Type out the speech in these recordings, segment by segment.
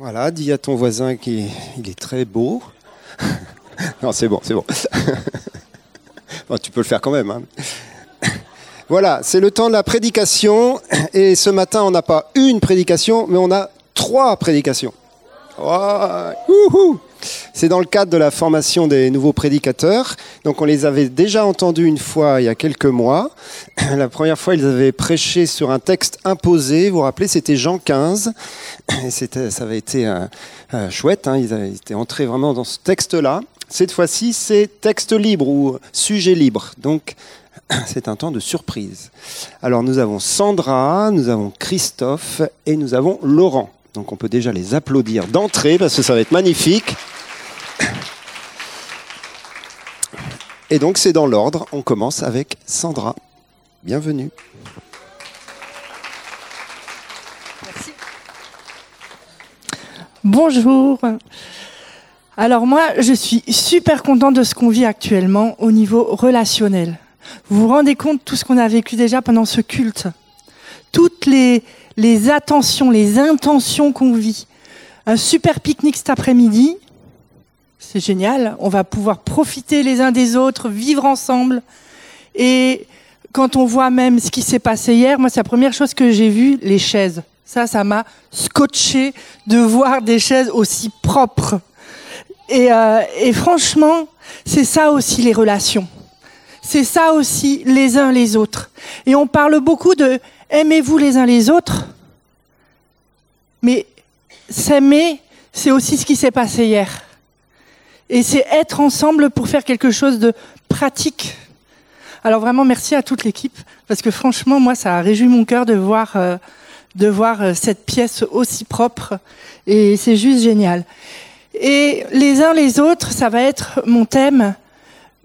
Voilà, dis à ton voisin qu'il est très beau. non, c'est bon, c'est bon. tu peux le faire quand même. Hein. Voilà, c'est le temps de la prédication. Et ce matin, on n'a pas une prédication, mais on a trois prédications. C'est dans le cadre de la formation des nouveaux prédicateurs. Donc on les avait déjà entendus une fois il y a quelques mois. La première fois, ils avaient prêché sur un texte imposé. Vous vous rappelez, c'était Jean 15. Et ça avait été euh, euh, chouette. Hein. Ils avaient été entrés vraiment dans ce texte-là. Cette fois-ci, c'est texte libre ou sujet libre. Donc c'est un temps de surprise. Alors nous avons Sandra, nous avons Christophe et nous avons Laurent. Donc on peut déjà les applaudir d'entrée parce que ça va être magnifique. Et donc c'est dans l'ordre. On commence avec Sandra. Bienvenue. Merci. Bonjour. Alors moi, je suis super contente de ce qu'on vit actuellement au niveau relationnel. Vous vous rendez compte de tout ce qu'on a vécu déjà pendant ce culte? Toutes les, les attentions, les intentions qu'on vit. Un super pique-nique cet après-midi. C'est génial. On va pouvoir profiter les uns des autres, vivre ensemble. Et quand on voit même ce qui s'est passé hier, moi, c'est la première chose que j'ai vue, les chaises. Ça, ça m'a scotché de voir des chaises aussi propres. Et, euh, et franchement, c'est ça aussi les relations. C'est ça aussi les uns les autres. Et on parle beaucoup de aimez-vous les uns les autres, mais s'aimer, c'est aussi ce qui s'est passé hier. Et c'est être ensemble pour faire quelque chose de pratique. Alors vraiment, merci à toute l'équipe, parce que franchement, moi, ça a réjoui mon cœur de voir, euh, de voir euh, cette pièce aussi propre, et c'est juste génial. Et les uns les autres, ça va être mon thème,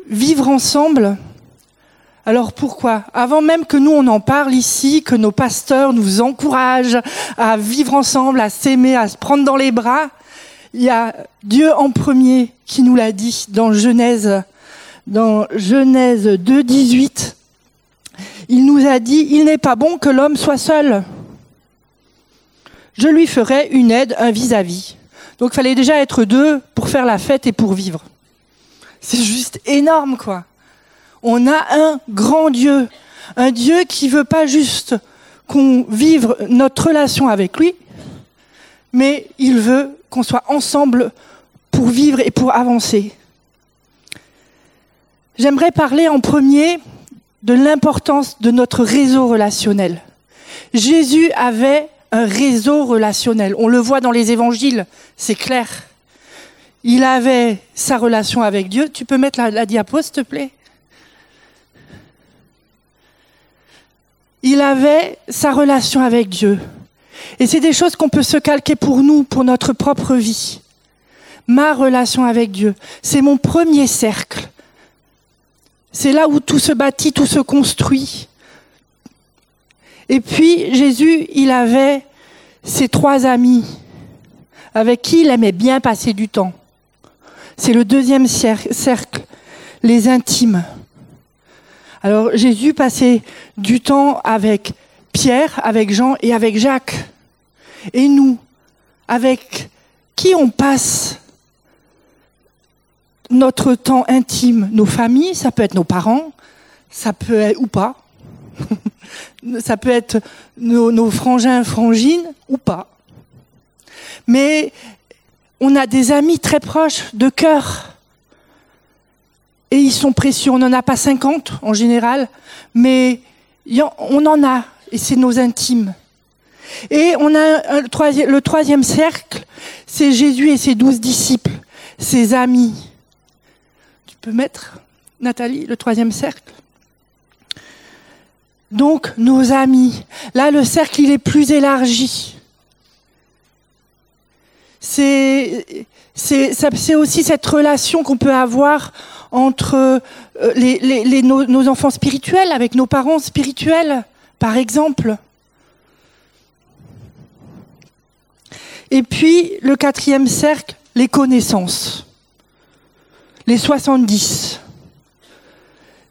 vivre ensemble. Alors pourquoi? Avant même que nous on en parle ici, que nos pasteurs nous encouragent à vivre ensemble, à s'aimer, à se prendre dans les bras, il y a Dieu en premier qui nous l'a dit dans Genèse, dans Genèse 2, 18. Il nous a dit, il n'est pas bon que l'homme soit seul. Je lui ferai une aide, un vis-à-vis. Donc il fallait déjà être deux pour faire la fête et pour vivre. C'est juste énorme, quoi. On a un grand Dieu, un Dieu qui veut pas juste qu'on vive notre relation avec lui, mais il veut qu'on soit ensemble pour vivre et pour avancer. J'aimerais parler en premier de l'importance de notre réseau relationnel. Jésus avait un réseau relationnel. On le voit dans les évangiles, c'est clair. Il avait sa relation avec Dieu. Tu peux mettre la, la diapo, s'il te plaît? Il avait sa relation avec Dieu. Et c'est des choses qu'on peut se calquer pour nous, pour notre propre vie. Ma relation avec Dieu, c'est mon premier cercle. C'est là où tout se bâtit, tout se construit. Et puis Jésus, il avait ses trois amis avec qui il aimait bien passer du temps. C'est le deuxième cercle, les intimes. Alors Jésus passait du temps avec Pierre, avec Jean et avec Jacques. Et nous, avec qui on passe notre temps intime, nos familles, ça peut être nos parents, ça peut être ou pas, ça peut être nos, frangins, frangines ou pas. Mais on a des amis très proches de cœur. Et ils sont précieux. On n'en a pas 50 en général, mais on en a. Et c'est nos intimes. Et on a le troisième cercle, c'est Jésus et ses douze disciples, ses amis. Tu peux mettre, Nathalie, le troisième cercle? Donc, nos amis. Là, le cercle, il est plus élargi c'est aussi cette relation qu'on peut avoir entre euh, nos, enfants spirituels avec nos parents spirituels, par exemple. Et puis le quatrième cercle, les connaissances, les 70.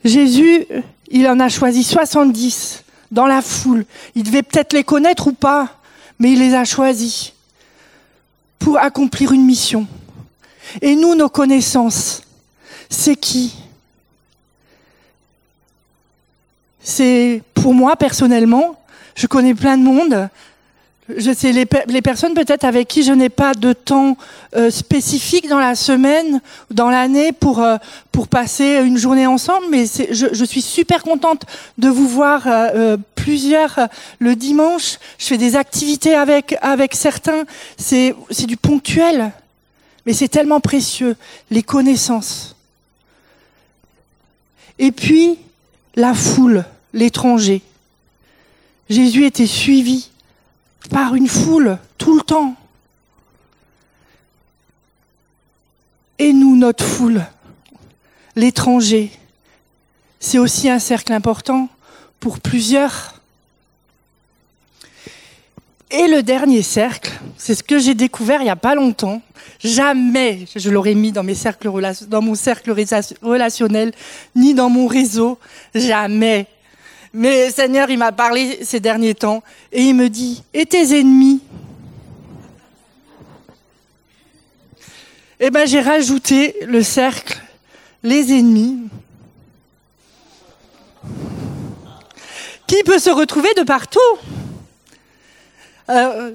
Jésus, il en a choisi 70 dans la foule. Il devait peut-être les connaître ou pas, mais il les a choisis pour accomplir une mission. Et nous, nos connaissances, c'est qui? C'est pour moi personnellement, je connais plein de monde. Je sais les, les personnes peut-être avec qui je n'ai pas de temps euh, spécifique dans la semaine, dans l'année pour euh, pour passer une journée ensemble. Mais je, je, suis super contente de vous voir euh, plusieurs le dimanche. Je fais des activités avec avec certains. C'est c'est du ponctuel, mais c'est tellement précieux les connaissances. Et puis la foule, l'étranger. Jésus était suivi par une foule tout le temps. Et nous, notre foule, l'étranger, c'est aussi un cercle important pour plusieurs. Et le dernier cercle, c'est ce que j'ai découvert il n'y a pas longtemps. Jamais je l'aurais mis dans, mes cercles, dans mon cercle relationnel, ni dans mon réseau. Jamais. Mais Seigneur, il m'a parlé ces derniers temps et il me dit, et tes ennemis? Eh ben, j'ai rajouté le cercle, les ennemis. Qui peut se retrouver de partout? Euh,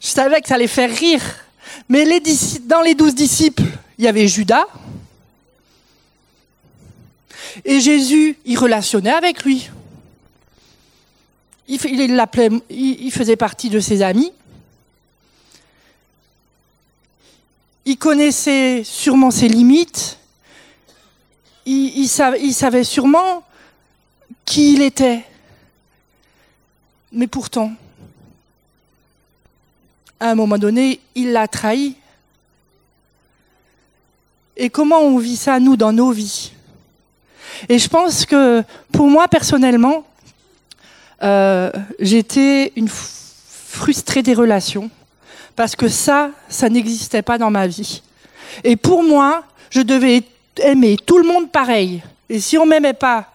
Je savais que ça allait faire rire, mais dans les douze disciples, il y avait Judas. Et Jésus, il relationnait avec lui il, faisait partie de ses amis. Il connaissait sûrement ses limites. Il savait sûrement qui il était. Mais pourtant, à un moment donné, il l'a trahi. Et comment on vit ça, nous, dans nos vies? Et je pense que, pour moi, personnellement, euh, j'étais une frustrée des relations parce que ça, ça n'existait pas dans ma vie. Et pour moi, je devais aimer tout le monde pareil. Et si on m'aimait pas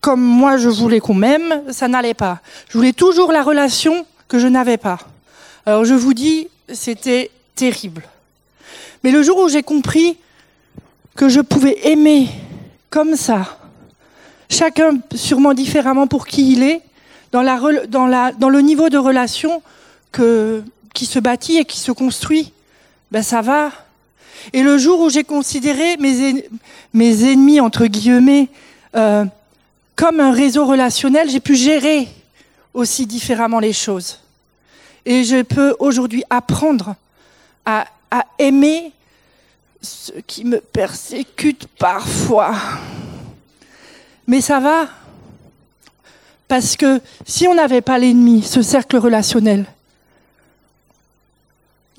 comme moi je voulais qu'on m'aime, ça n'allait pas. Je voulais toujours la relation que je n'avais pas. Alors je vous dis, c'était terrible. Mais le jour où j'ai compris que je pouvais aimer comme ça, chacun sûrement différemment pour qui il est, dans, la, dans, la, dans le niveau de relation que, qui se bâtit et qui se construit, ben ça va. Et le jour où j'ai considéré mes, mes ennemis, entre guillemets, euh, comme un réseau relationnel, j'ai pu gérer aussi différemment les choses. Et je peux aujourd'hui apprendre à, à aimer ceux qui me persécutent parfois. Mais ça va, parce que si on n'avait pas l'ennemi, ce cercle relationnel,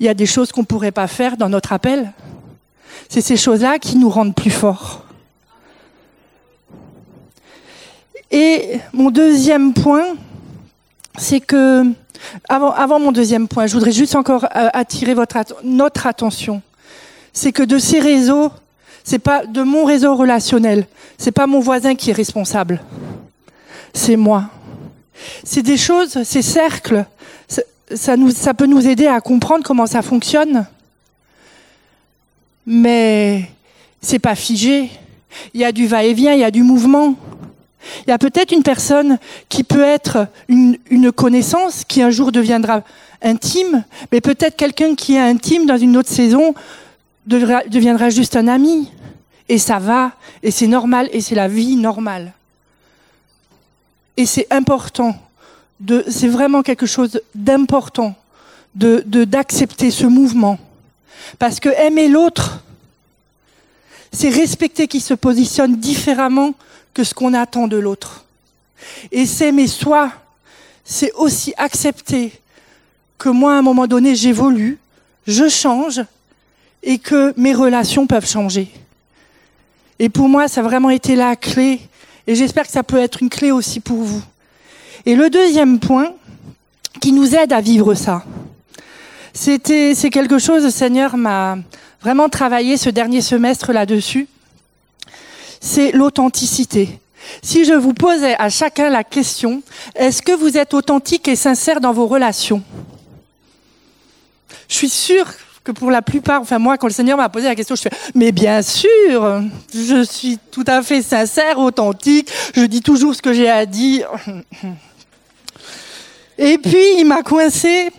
il y a des choses qu'on ne pourrait pas faire dans notre appel. C'est ces choses-là qui nous rendent plus forts. Et mon deuxième point, c'est que, avant, mon deuxième point, je voudrais juste encore euh, attirer votre, notre attention. C'est que de ces réseaux, c'est pas de mon réseau relationnel, c'est pas mon voisin qui est responsable c'est moi. C'est des choses, ces cercles, ça, peut nous aider à comprendre comment ça fonctionne. Mais c'est pas figé. Il y a du va-et-vient, il y a du mouvement. Il y a peut-être une personne qui peut être une, une, connaissance qui un jour deviendra intime, mais peut-être quelqu'un qui est intime dans une autre saison deviendra juste un ami. Et ça va, et c'est normal, et c'est la vie normale. Et c'est important, c'est vraiment quelque chose d'important de, d'accepter ce mouvement. Parce que aimer l'autre, c'est respecter qui se positionne différemment que ce qu'on attend de l'autre. Et s'aimer soi, c'est aussi accepter que moi, à un moment donné, j'évolue, je change et que mes relations peuvent changer. Et pour moi, ça a vraiment été la clé et j'espère que ça peut être une clé aussi pour vous. Et le deuxième point qui nous aide à vivre ça, c'était, c'est quelque chose, le Seigneur m'a vraiment travaillé ce dernier semestre là-dessus. C'est l'authenticité. Si je vous posais à chacun la question, est-ce que vous êtes authentique et sincère dans vos relations? Je suis sûre pour la plupart, enfin moi, quand le Seigneur m'a posé la question, je fais, mais bien sûr, je suis tout à fait sincère, authentique, je dis toujours ce que j'ai à dire. Et puis, il m'a coincé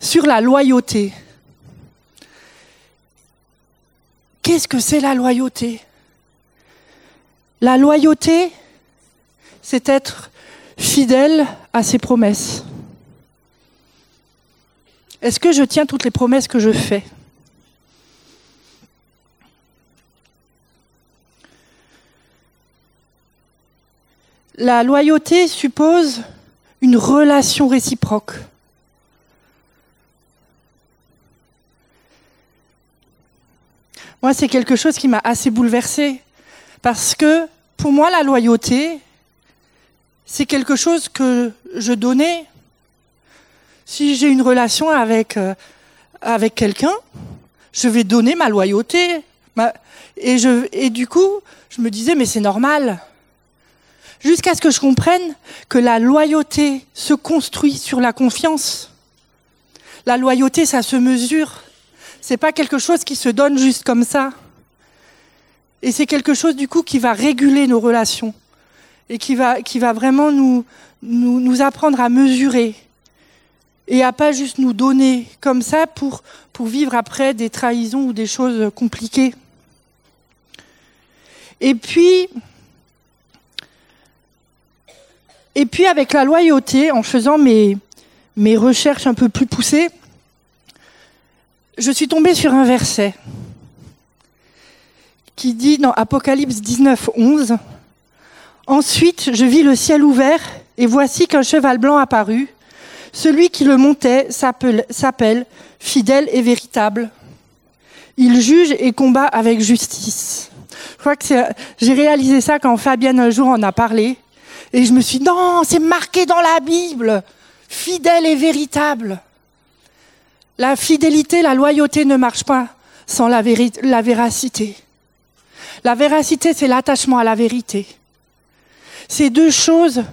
sur la loyauté. Qu'est-ce que c'est la loyauté? La loyauté, c'est être fidèle à ses promesses. Est-ce que je tiens toutes les promesses que je fais? La loyauté suppose une relation réciproque. Moi, c'est quelque chose qui m'a assez bouleversée. Parce que pour moi, la loyauté, c'est quelque chose que je donnais. Si j'ai une relation avec, euh, quelqu'un, je vais donner ma loyauté. et, je, et du coup, je me disais, mais c'est normal. Jusqu'à ce que je comprenne que la loyauté se construit sur la confiance. La loyauté, ça se mesure. C'est pas quelque chose qui se donne juste comme ça. Et c'est quelque chose du coup qui va réguler nos relations et qui va, qui va vraiment nous, nous, nous apprendre à mesurer et à pas juste nous donner comme ça pour, pour vivre après des trahisons ou des choses compliquées. Et puis, et puis avec la loyauté, en faisant mes, mes recherches un peu plus poussées, je suis tombée sur un verset qui dit dans Apocalypse 19, 11, Ensuite je vis le ciel ouvert, et voici qu'un cheval blanc apparut. Celui qui le montait s'appelle fidèle et véritable. Il juge et combat avec justice. Je crois que j'ai réalisé ça quand Fabienne un jour en a parlé. Et je me suis dit, non, c'est marqué dans la Bible. Fidèle et véritable. La fidélité, la loyauté ne marche pas sans la, la véracité. La véracité, c'est l'attachement à la vérité. C'est deux choses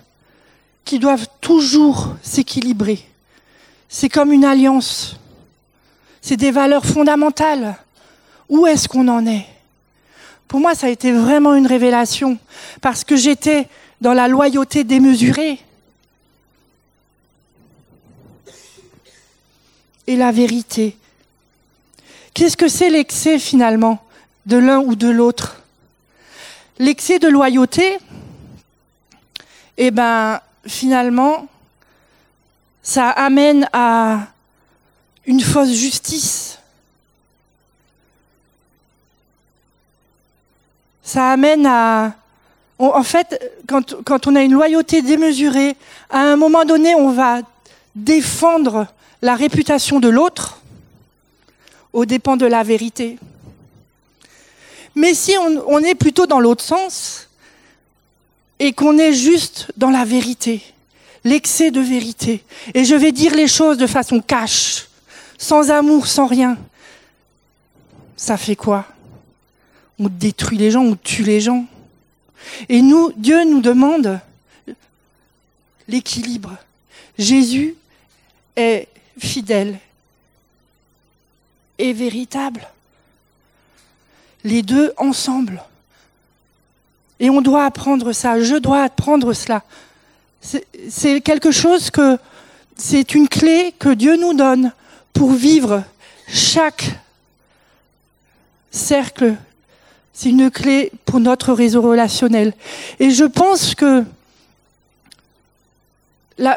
qui doivent toujours s'équilibrer. C'est comme une alliance. C'est des valeurs fondamentales. Où est-ce qu'on en est? Pour moi, ça a été vraiment une révélation parce que j'étais dans la loyauté démesurée. Et la vérité. Qu'est-ce que c'est l'excès finalement de l'un ou de l'autre? L'excès de loyauté, eh ben, finalement, ça amène à une fausse justice. Ça amène à... en fait, quand, on a une loyauté démesurée, à un moment donné, on va défendre la réputation de l'autre aux dépens de la vérité. Mais si on, est plutôt dans l'autre sens et qu'on est juste dans la vérité, l'excès de vérité, et je vais dire les choses de façon cash, sans amour, sans rien, ça fait quoi? On détruit les gens, on tue les gens. Et nous, Dieu nous demande l'équilibre. Jésus est fidèle et véritable les deux ensemble. Et on doit apprendre ça, je dois apprendre cela. C'est quelque chose que, c'est une clé que Dieu nous donne pour vivre chaque cercle. C'est une clé pour notre réseau relationnel. Et je pense que,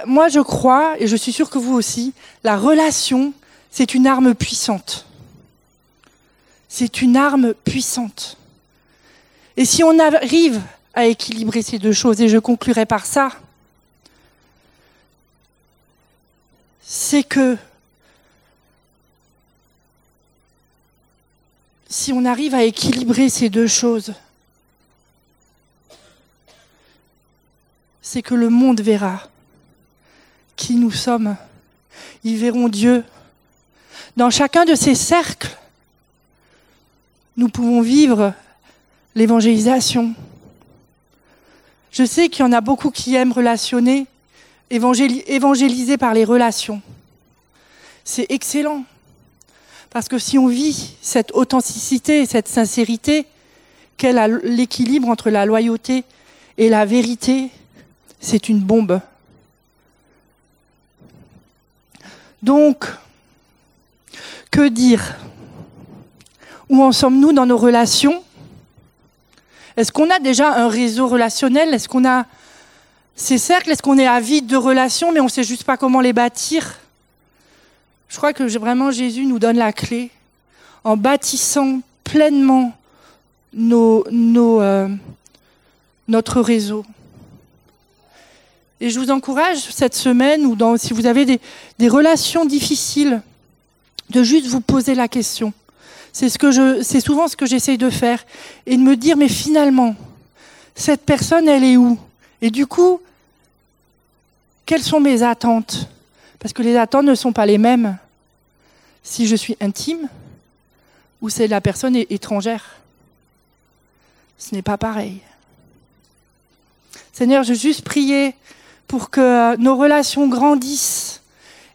moi je crois, et je suis sûre que vous aussi, la relation, c'est une arme puissante. C'est une arme puissante. Et si on arrive à équilibrer ces deux choses, et je conclurai par ça, c'est que si on arrive à équilibrer ces deux choses, c'est que le monde verra qui nous sommes. Ils verront Dieu. Dans chacun de ces cercles, nous pouvons vivre l'évangélisation. Je sais qu'il y en a beaucoup qui aiment relationner, évangéliser par les relations. C'est excellent. Parce que si on vit cette authenticité, cette sincérité, qu'elle a l'équilibre entre la loyauté et la vérité, c'est une bombe. Donc, que dire? Où en sommes-nous dans nos relations? Est-ce qu'on a déjà un réseau relationnel? Est-ce qu'on a ces cercles? Est-ce qu'on est avide de relations? Mais on ne sait juste pas comment les bâtir Je crois que vraiment Jésus nous donne la clé en bâtissant pleinement euh, notre réseau. Et je vous encourage cette semaine, ou dans, si vous avez des, relations difficiles, de juste vous poser la question. C'est c'est souvent ce que j'essaye de faire, et de me dire, mais finalement, cette personne, elle est où? Et du coup, quelles sont mes attentes? Parce que les attentes ne sont pas les mêmes si je suis intime ou si la personne étrangère. Ce n'est pas pareil. Seigneur, je veux juste prier pour que nos relations grandissent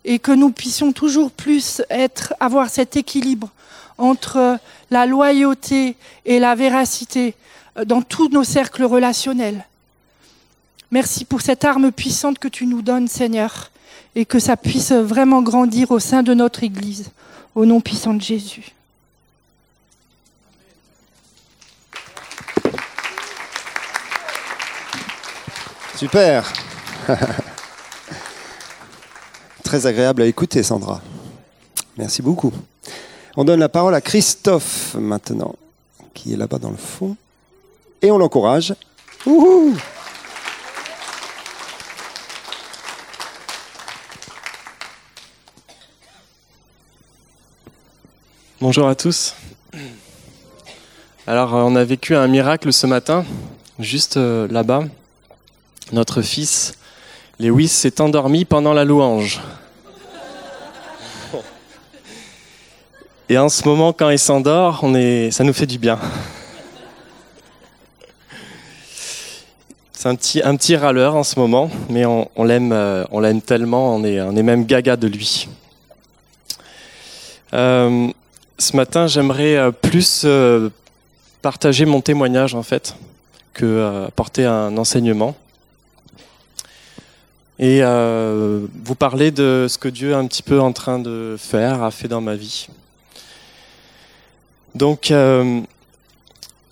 et que nous puissions toujours plus avoir cet équilibre entre la loyauté et la véracité dans tous nos cercles relationnels. Merci pour cette arme puissante que tu nous donnes, Seigneur, et que ça puisse vraiment grandir au sein de notre Église, au nom puissant de Jésus. Super. Très agréable à écouter, Sandra. Merci beaucoup. On donne la parole à Christophe maintenant, qui est là-bas dans le fond. Et on l'encourage. Bonjour à tous. Alors, on a vécu un miracle ce matin, juste euh, là-bas notre fils Lewis s'est endormi pendant la louange. Et en ce moment, quand il s'endort, on est, ça nous fait du bien. C'est un petit, un petit râleur en ce moment, mais on, l'aime, euh, on l'aime tellement, on est, on est même gaga de lui. Euh, ce matin, j'aimerais euh, plus partager mon témoignage en fait que porter un enseignement et euh, vous parler de ce que Dieu est un petit peu en train de faire, a fait dans ma vie. Donc, euh,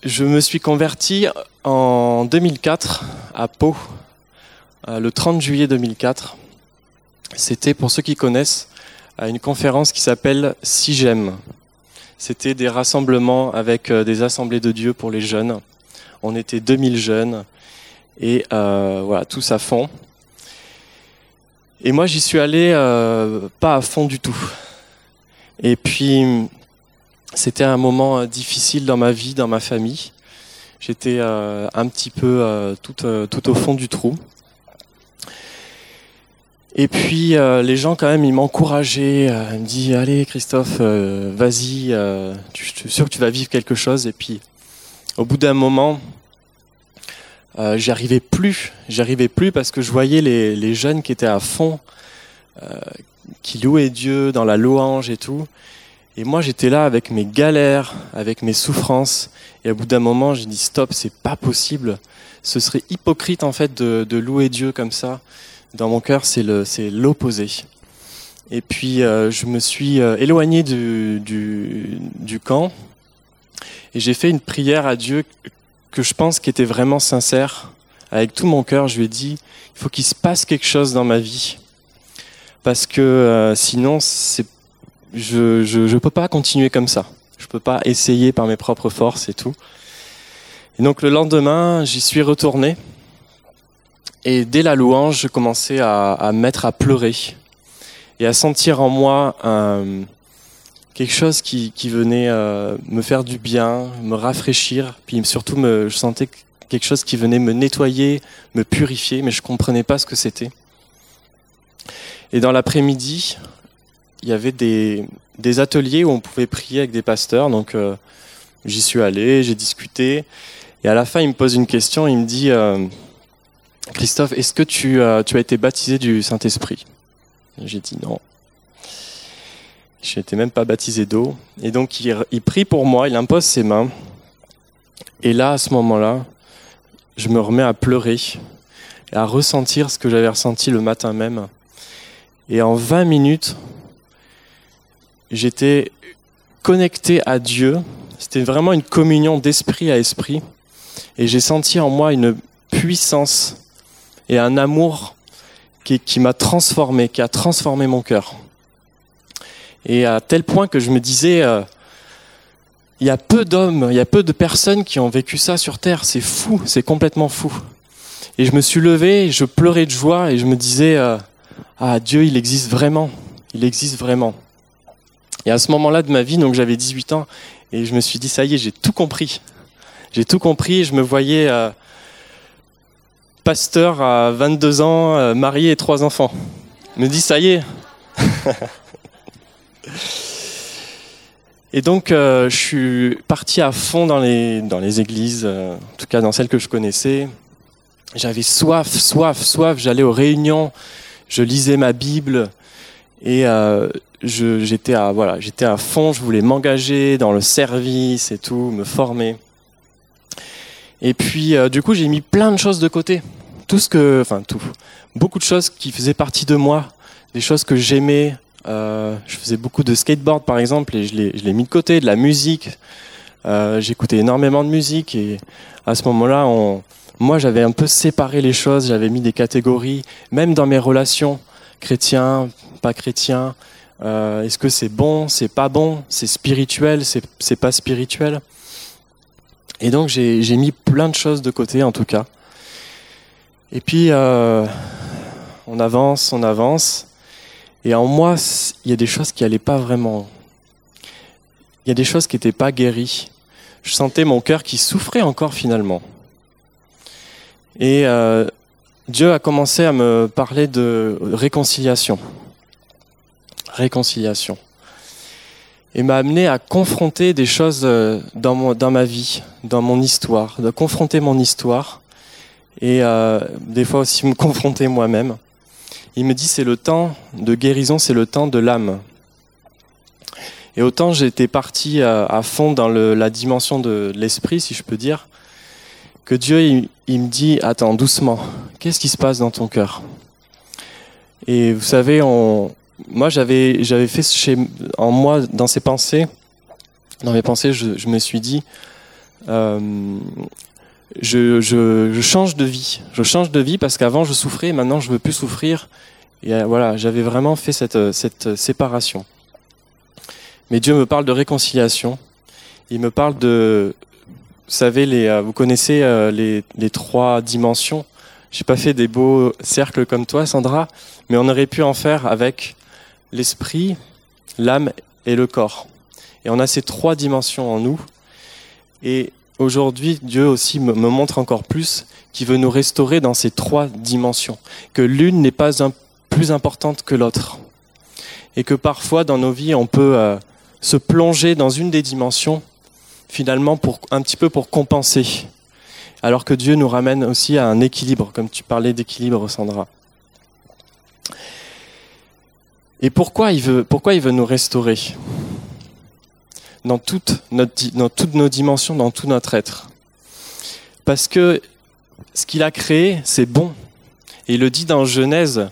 je me suis converti en 2004 à Pau, euh, le 30 juillet 2004. C'était, pour ceux qui connaissent, à une conférence qui s'appelle SIGEM. C'était des rassemblements avec des assemblées de Dieu pour les jeunes. On était 2000 jeunes et voilà, tous à fond. Et moi, j'y suis allé euh, pas à fond du tout. Et puis, c'était un moment euh, difficile dans ma vie, dans ma famille. J'étais euh, un petit peu tout au fond du trou. Et puis les gens quand même ils m'encourageaient, ils me disaient allez Christophe, vas-y, je suis sûr que tu vas vivre quelque chose. Et puis au bout d'un moment, euh, j'arrivais plus, j'arrivais plus parce que je voyais les, les jeunes qui étaient à fond, euh, qui louaient Dieu dans la louange et tout. Et moi, j'étais là avec mes galères, avec mes souffrances. Et au bout d'un moment, j'ai dit stop, c'est pas possible. Ce serait hypocrite en fait de, de louer Dieu comme ça. Dans mon cœur, c'est l'opposé. Et puis, euh, je me suis euh, éloigné du, du, du camp et j'ai fait une prière à Dieu que je pense qu'il était vraiment sincère. Avec tout mon cœur, je lui ai dit, il faut qu'il se passe quelque chose dans ma vie. Parce que euh, sinon, c'est, je, je, je peux pas continuer comme ça. Je peux pas essayer par mes propres forces et tout. Et donc le lendemain, j'y suis retourné. Et dès la louange, je commençais à, à mettre à pleurer et à sentir en moi un, quelque chose qui, qui venait euh, me faire du bien, me rafraîchir, puis surtout je sentais quelque chose qui venait me nettoyer, me purifier, mais je comprenais pas ce que c'était. Et dans l'après-midi, il y avait des, des, ateliers où on pouvait prier avec des pasteurs, donc euh, j'y suis allé, j'ai discuté, et à la fin il me pose une question, il me dit euh, Christophe, est-ce que tu, tu as été baptisé du Saint-Esprit? J'ai dit non. Je n'étais même pas baptisé d'eau. Et donc il, il prie pour moi, il impose ses mains. Et là, à ce moment-là, je me remets à pleurer et à ressentir ce que j'avais ressenti le matin même. Et en 20 minutes, j'étais connecté à Dieu. C'était vraiment une communion d'esprit à esprit. Et j'ai senti en moi une puissance et un amour qui, m'a transformé, qui a transformé mon cœur. Et à tel point que je me disais, euh, il y a peu d'hommes, il y a peu de personnes qui ont vécu ça sur Terre. C'est fou, c'est complètement fou. Et je me suis levé, je pleurais de joie et je me disais, euh, ah Dieu, il existe vraiment, il existe vraiment. Et à ce moment-là de ma vie, donc j'avais 18 ans, et je me suis dit, ça y est, j'ai tout compris. J'ai tout compris, je me voyais euh, pasteur à 22 ans, euh, marié et trois enfants. Je me dis, ça y est. Et donc, euh, je suis parti à fond dans les, dans les églises, euh, en tout cas dans celles que je connaissais. J'avais soif, soif, soif. J'allais aux réunions, je lisais ma Bible et j'étais à voilà, j'étais à fond. Je voulais m'engager dans le service et tout, me former. Et puis, euh, du coup, j'ai mis plein de choses de côté. Tout ce que, enfin tout, beaucoup de choses qui faisaient partie de moi, des choses que j'aimais, euh, je faisais beaucoup de skateboard par exemple et je l'ai mis de côté, de la musique. Euh, J'écoutais énormément de musique et à ce moment-là, moi j'avais un peu séparé les choses, j'avais mis des catégories, même dans mes relations, chrétiens, pas chrétiens. Euh, Est-ce que c'est bon, c'est pas bon, c'est spirituel, c'est pas spirituel? Et donc j'ai mis plein de choses de côté en tout cas. Et puis euh, on avance, on avance. Et en moi, il y a des choses qui n'allaient pas vraiment. Il y a des choses qui n'étaient pas guéries. Je sentais mon cœur qui souffrait encore finalement. Et euh, Dieu a commencé à me parler de réconciliation. Réconciliation. Et m'a amené à confronter des choses euh, dans, mon, dans ma vie, dans mon histoire, de confronter mon histoire et euh, des fois aussi me confronter moi-même il me dit c'est le temps de guérison, c'est le temps de l'âme. Et autant j'étais parti à, fond dans le, la dimension de l'esprit, si je peux dire, que Dieu il, me dit attends doucement, qu'est-ce qui se passe dans ton cœur? Et vous savez, on, moi j'avais j'avais fait chez en moi dans ces pensées, dans mes pensées, je, me suis dit euh, je, change de vie. Je change de vie parce qu'avant je souffrais, maintenant je veux plus souffrir. Et euh, voilà, j'avais vraiment fait cette, euh, cette séparation. Mais Dieu me parle de réconciliation. Il me parle de, vous savez, les, vous connaissez les, les trois dimensions. J'ai pas fait des beaux cercles comme toi, Sandra, mais on aurait pu en faire avec l'esprit, l'âme et le corps. Et on a ces trois dimensions en nous. Et aujourd'hui, Dieu aussi me montre encore plus qu'il veut nous restaurer dans ces trois dimensions, que l'une n'est pas plus importante que l'autre, et que parfois dans nos vies, on peut euh, se plonger dans une des dimensions, finalement un petit peu pour compenser, alors que Dieu nous ramène aussi à un équilibre, comme tu parlais d'équilibre, Sandra. Et pourquoi il veut, pourquoi il veut nous restaurer dans, dans toutes nos dimensions, dans tout notre être? Parce que ce qu'il a créé, c'est bon. Et il le dit dans Genèse,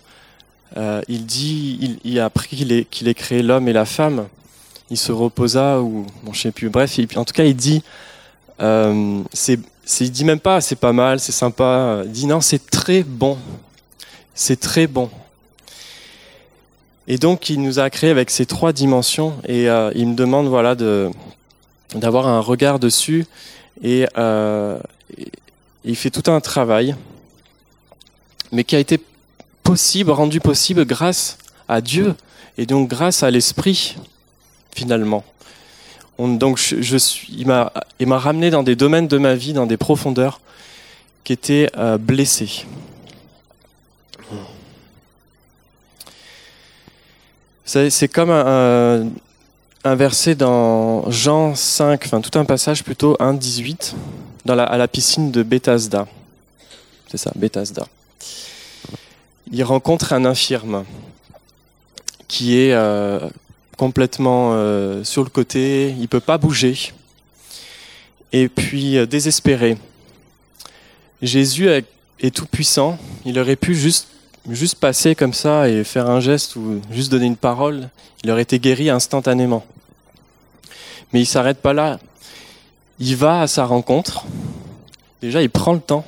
euh, il dit, il, a appris qu'il ait, créé l'homme et la femme. Il se reposa, ou bon, je sais plus. Bref, en tout cas, il dit, euh, c'est, il dit même pas, c'est pas mal, c'est sympa. Il dit non, c'est très bon. C'est très bon. Et donc, il nous a créé avec ces trois dimensions et euh, il me demande voilà d'avoir un regard dessus et euh, il fait tout un travail, mais qui a été possible, rendu possible grâce à Dieu et donc grâce à l'Esprit finalement. On, donc je suis, il m'a il m'a ramené dans des domaines de ma vie, dans des profondeurs qui étaient euh, blessés. C'est comme un, verset dans Jean 5, enfin tout un passage plutôt 1, 18, dans la, à la piscine de Bethesda. C'est ça, Bethesda. Il rencontre un infirme qui est euh, complètement sur le côté, il peut pas bouger. Et puis désespéré. Jésus est tout puissant, il aurait pu juste juste passer comme ça et faire un geste ou juste donner une parole, il aurait été guéri instantanément. Mais il s'arrête pas là. Il va à sa rencontre. Déjà, il prend le temps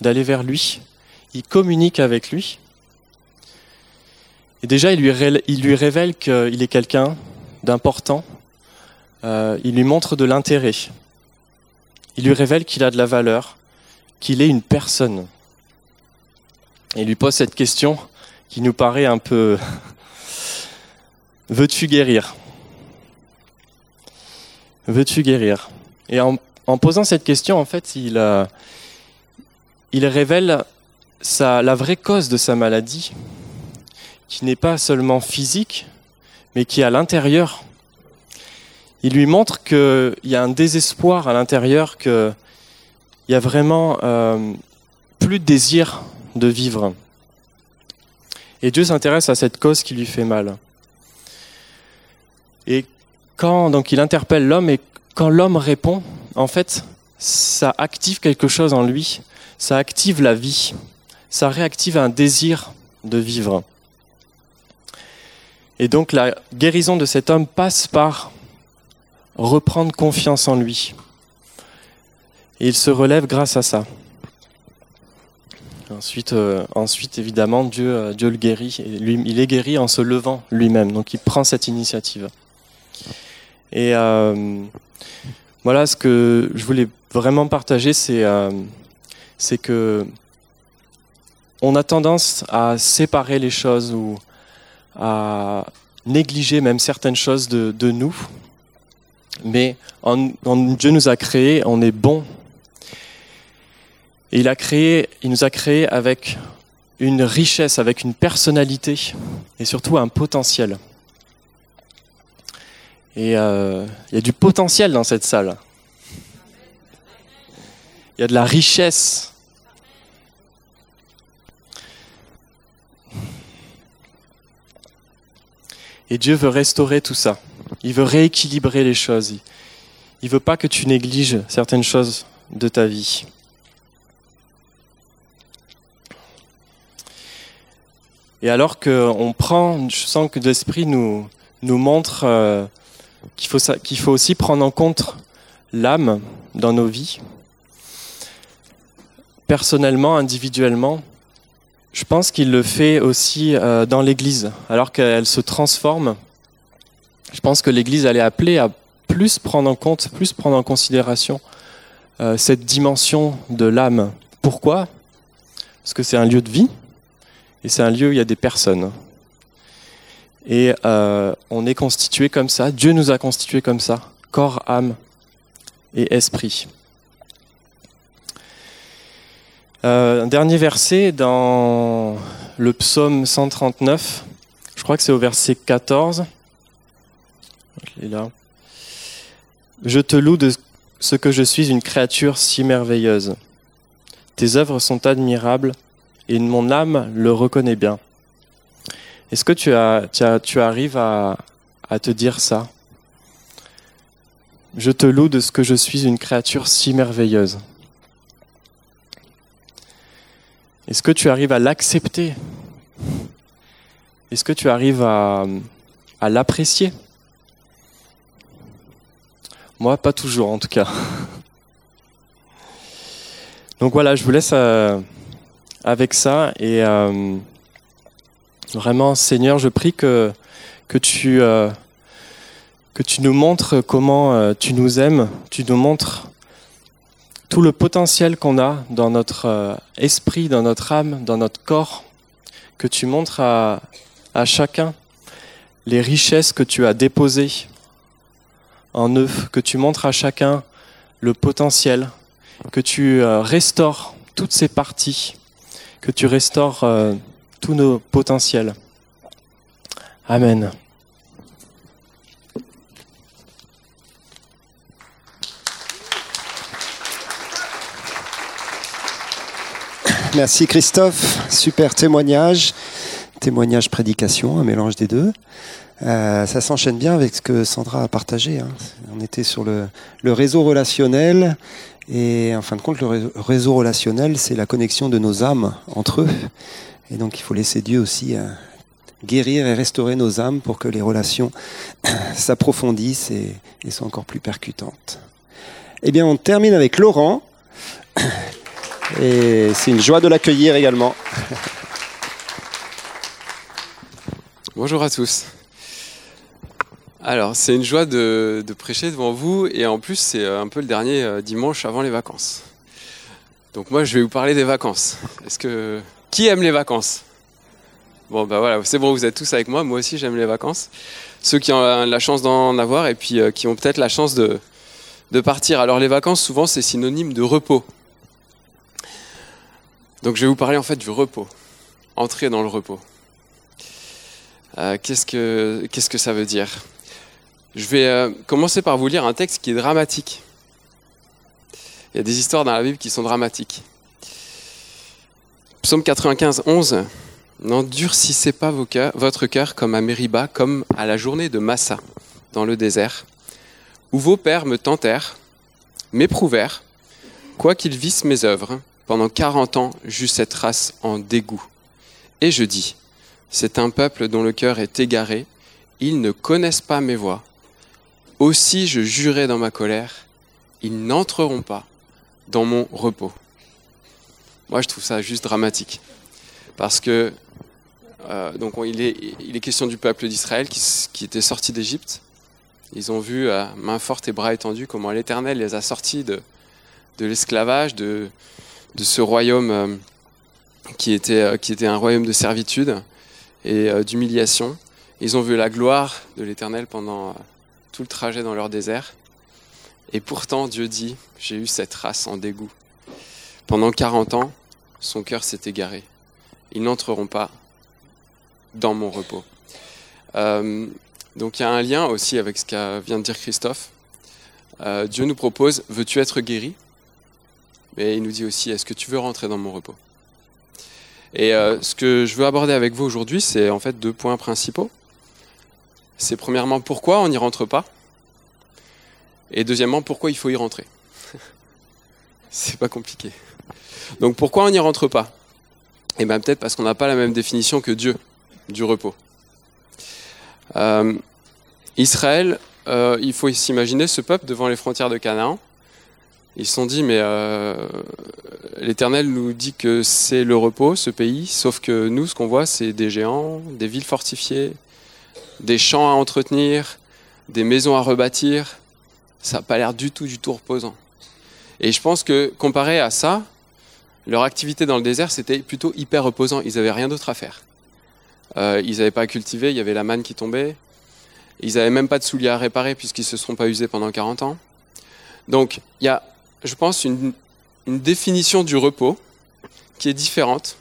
d'aller vers lui. Il communique avec lui. Et déjà, il lui, il lui révèle qu'il est quelqu'un d'important. Euh, il lui montre de l'intérêt. Il lui révèle qu'il a de la valeur, qu'il est une personne et lui pose cette question qui nous paraît un peu Veux-tu guérir? Veux-tu guérir? Et en, posant cette question, en fait, il, euh, il révèle la vraie cause de sa maladie, qui n'est pas seulement physique, mais qui est à l'intérieur. Il lui montre qu'il y a un désespoir à l'intérieur, qu'il y a vraiment euh, plus de désir de vivre. Et Dieu s'intéresse à cette cause qui lui fait mal. Et quand donc il interpelle l'homme et quand l'homme répond, en fait, ça active quelque chose en lui, ça active la vie, ça réactive un désir de vivre. Et donc la guérison de cet homme passe par reprendre confiance en lui. Et il se relève grâce à ça. Ensuite, euh, ensuite évidemment, Dieu, euh, Dieu le guérit. Il est guéri en se levant lui-même. Donc, il prend cette initiative. Et euh, voilà, ce que je voulais vraiment partager, c'est que on a tendance à séparer les choses ou à négliger même certaines choses de, nous. Mais Dieu nous a créés, on est bon et il, a créé, il nous a créé avec une richesse, avec une personnalité et surtout un potentiel. Et euh, il y a du potentiel dans cette salle. Il y a de la richesse. Et Dieu veut restaurer tout ça. Il veut rééquilibrer les choses. Il ne veut pas que tu négliges certaines choses de ta vie. Et alors qu'on prend, je sens que l'esprit nous, montre euh, qu'il faut, faut aussi prendre en compte l'âme dans nos vies. Personnellement, individuellement, je pense qu'il le fait aussi euh, dans l'Église, alors qu'elle se transforme. Je pense que l'Église, elle est appelée à plus prendre en compte, plus prendre en considération euh, cette dimension de l'âme. Pourquoi? Parce que c'est un lieu de vie, et c'est un lieu où il y a des personnes. Et euh, on est constitué comme ça, Dieu nous a constitués comme ça, corps, âme et esprit. Euh, un dernier verset dans le psaume 139, je crois que c'est au verset 14. Je là. Je te loue de ce que je suis une créature si merveilleuse. Tes œuvres sont admirables et mon âme le reconnaît bien. Est-ce que tu, arrives à, te dire ça? Je te loue de ce que je suis une créature si merveilleuse. Est-ce que tu arrives à l'accepter? Est-ce que tu arrives à, à l'apprécier? Moi, pas toujours en tout cas. Donc voilà, je vous laisse... Euh, avec ça. Et euh, vraiment, Seigneur, je prie que, que, tu, euh, que tu nous montres comment euh, tu nous aimes, tu nous montres tout le potentiel qu'on a dans notre esprit, dans notre âme, dans notre corps, que tu montres à, à chacun les richesses que tu as déposées en eux, que tu montres à chacun le potentiel, que tu restaures toutes ces parties que tu restaures euh, tous nos potentiels. Amen. Merci Christophe, super témoignage, témoignage prédication, un mélange des deux. Euh, ça s'enchaîne bien avec ce que Sandra a partagé. Hein. On était sur le, le, réseau relationnel et en fin de compte, le réseau relationnel, c'est la connexion de nos âmes entre eux. Et donc, il faut laisser Dieu aussi euh, guérir et restaurer nos âmes pour que les relations s'approfondissent et, et soient encore plus percutantes. Eh bien, on termine avec Laurent. Et c'est une joie de l'accueillir également. Bonjour à tous. Alors, c'est une joie de, prêcher devant vous et en plus, c'est euh, un peu le dernier euh, dimanche avant les vacances. Donc moi, je vais vous parler des vacances. Est-ce que qui aime les vacances? Bon, bah voilà, c'est bon, vous êtes tous avec moi. Moi aussi, j'aime les vacances. Ceux qui ont la chance d'en avoir et puis euh, qui ont peut-être la chance de, partir. Alors, les vacances, souvent, c'est synonyme de repos. Donc, je vais vous parler en fait du repos. Entrer dans le repos. qu'est-ce que qu'est-ce que ça veut dire? Je vais euh, commencer par vous lire un texte qui est dramatique. Il y a des histoires dans la Bible qui sont dramatiques. Psaume 95, 11. N'endurcissez pas votre cœur comme à Mériba, comme à la journée de Massa, dans le désert, où vos pères me tentèrent, m'éprouvèrent, quoiqu'ils vissent mes œuvres. Pendant quarante ans, j'eus cette race en dégoût. Et je dis, c'est un peuple dont le cœur est égaré, ils ne connaissent pas mes voies. Aussi je jurai dans ma colère, ils n'entreront pas dans mon repos. Moi, je trouve ça juste dramatique. Parce que, euh, donc, il, est, question du peuple d'Israël qui, était sorti d'Égypte. Ils ont vu à main forte et bras étendus comment l'Éternel les a sortis de, de l'esclavage, de, de ce royaume euh, qui, était, euh, qui était un royaume de servitude et d'humiliation. Ils ont vu la gloire de l'Éternel pendant tout le trajet dans leur désert. Et pourtant, Dieu dit, j'ai eu cette race en dégoût. Pendant 40 ans, son cœur s'est égaré. Ils n'entreront pas dans mon repos. Euh, donc il y a un lien aussi avec ce qu'a vient de dire Christophe. Euh, Dieu nous propose, veux-tu être guéri? Mais il nous dit aussi, est-ce que tu veux rentrer dans mon repos? Et euh, ce que je veux aborder avec vous aujourd'hui, c'est en fait deux points principaux c'est premièrement pourquoi on n'y rentre pas, et deuxièmement pourquoi il faut y rentrer? c'est pas compliqué. Donc pourquoi on n'y rentre pas? Eh bien peut-être parce qu'on n'a pas la même définition que Dieu du repos. Euh, Israël, euh, il faut s'imaginer ce peuple devant les frontières de Canaan. Ils se sont dit, mais euh, l'Éternel nous dit que c'est le repos, ce pays, sauf que nous, ce qu'on voit, c'est des géants, des villes fortifiées, des champs à entretenir, des maisons à rebâtir. Ça n'a pas l'air du tout, du tout reposant. Et je pense que comparé à ça, leur activité dans le désert, c'était plutôt hyper reposant. Ils n'avaient rien d'autre à faire. Euh, ils n'avaient pas à cultiver, il y avait la manne qui tombait. Ils n'avaient même pas de souliers à réparer puisqu'ils ne se sont pas usés pendant 40 ans. Donc il y a, je pense, une, une définition du repos qui est différente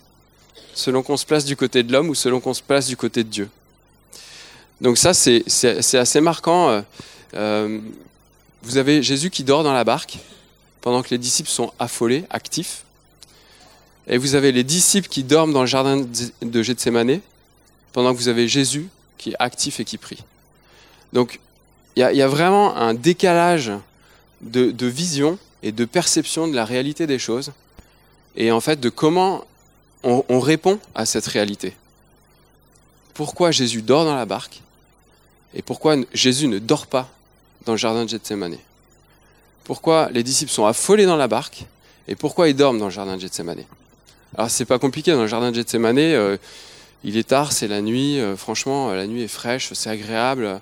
selon qu'on se place du côté de l'homme ou selon qu'on se place du côté de Dieu. Donc ça, c'est assez marquant. Euh, euh, vous avez Jésus qui dort dans la barque pendant que les disciples sont affolés, actifs. Et vous avez les disciples qui dorment dans le jardin de Gethsemane pendant que vous avez Jésus qui est actif et qui prie. Donc il y, a vraiment un décalage de, vision et de perception de la réalité des choses et en fait de comment on répond à cette réalité. Pourquoi Jésus dort dans la barque et pourquoi Jésus ne dort pas dans le jardin de Gethsemane? Pourquoi les disciples sont affolés dans la barque et pourquoi ils dorment dans le jardin de Gethsemane? Alors c'est pas compliqué dans le jardin de Gethsemane, euh, il est tard, c'est la nuit, euh, franchement la nuit est fraîche, c'est agréable,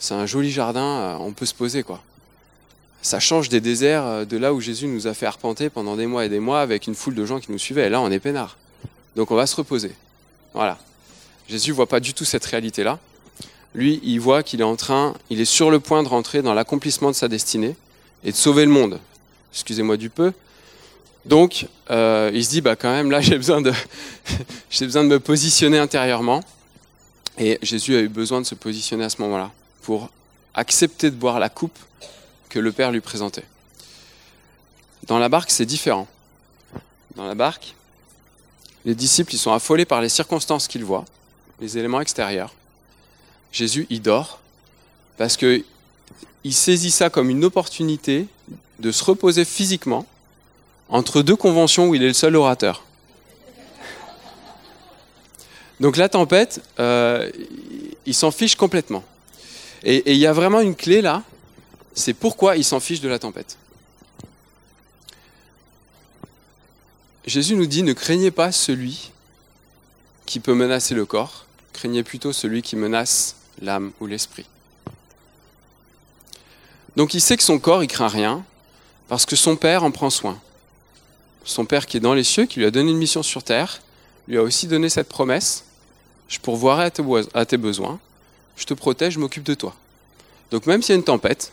c'est un joli jardin, euh, on peut se poser quoi. Ça change des déserts de là où Jésus nous a fait arpenter pendant des mois et des mois avec une foule de gens qui nous suivaient. Et là, on est peinard. Donc on va se reposer. Voilà. Jésus voit pas du tout cette réalité-là lui, il voit qu'il est en train, il est sur le point de rentrer dans l'accomplissement de sa destinée et de sauver le monde. Excusez-moi du peu. Donc, euh, il se dit, bah quand même, là, j'ai besoin de, j'ai besoin de me positionner intérieurement. Et Jésus a eu besoin de se positionner à ce moment-là pour accepter de boire la coupe que le Père lui présentait. Dans la barque, c'est différent. Dans la barque, les disciples, ils sont affolés par les circonstances qu'ils voient, les éléments extérieurs. Jésus, il dort parce que il saisit ça comme une opportunité de se reposer physiquement entre deux conventions où il est le seul orateur. Donc la tempête, euh, il s'en fiche complètement. Et il y a vraiment une clé là, c'est pourquoi il s'en fiche de la tempête. Jésus nous dit, ne craignez pas celui qui peut menacer le corps, craignez plutôt celui qui menace l'âme ou l'esprit. Donc il sait que son corps, il craint rien, parce que son Père en prend soin. Son Père qui est dans les cieux, qui lui a donné une mission sur terre, lui a aussi donné cette promesse, je pourvoirai à tes besoins, je te protège, je m'occupe de toi. Donc même s'il y a une tempête,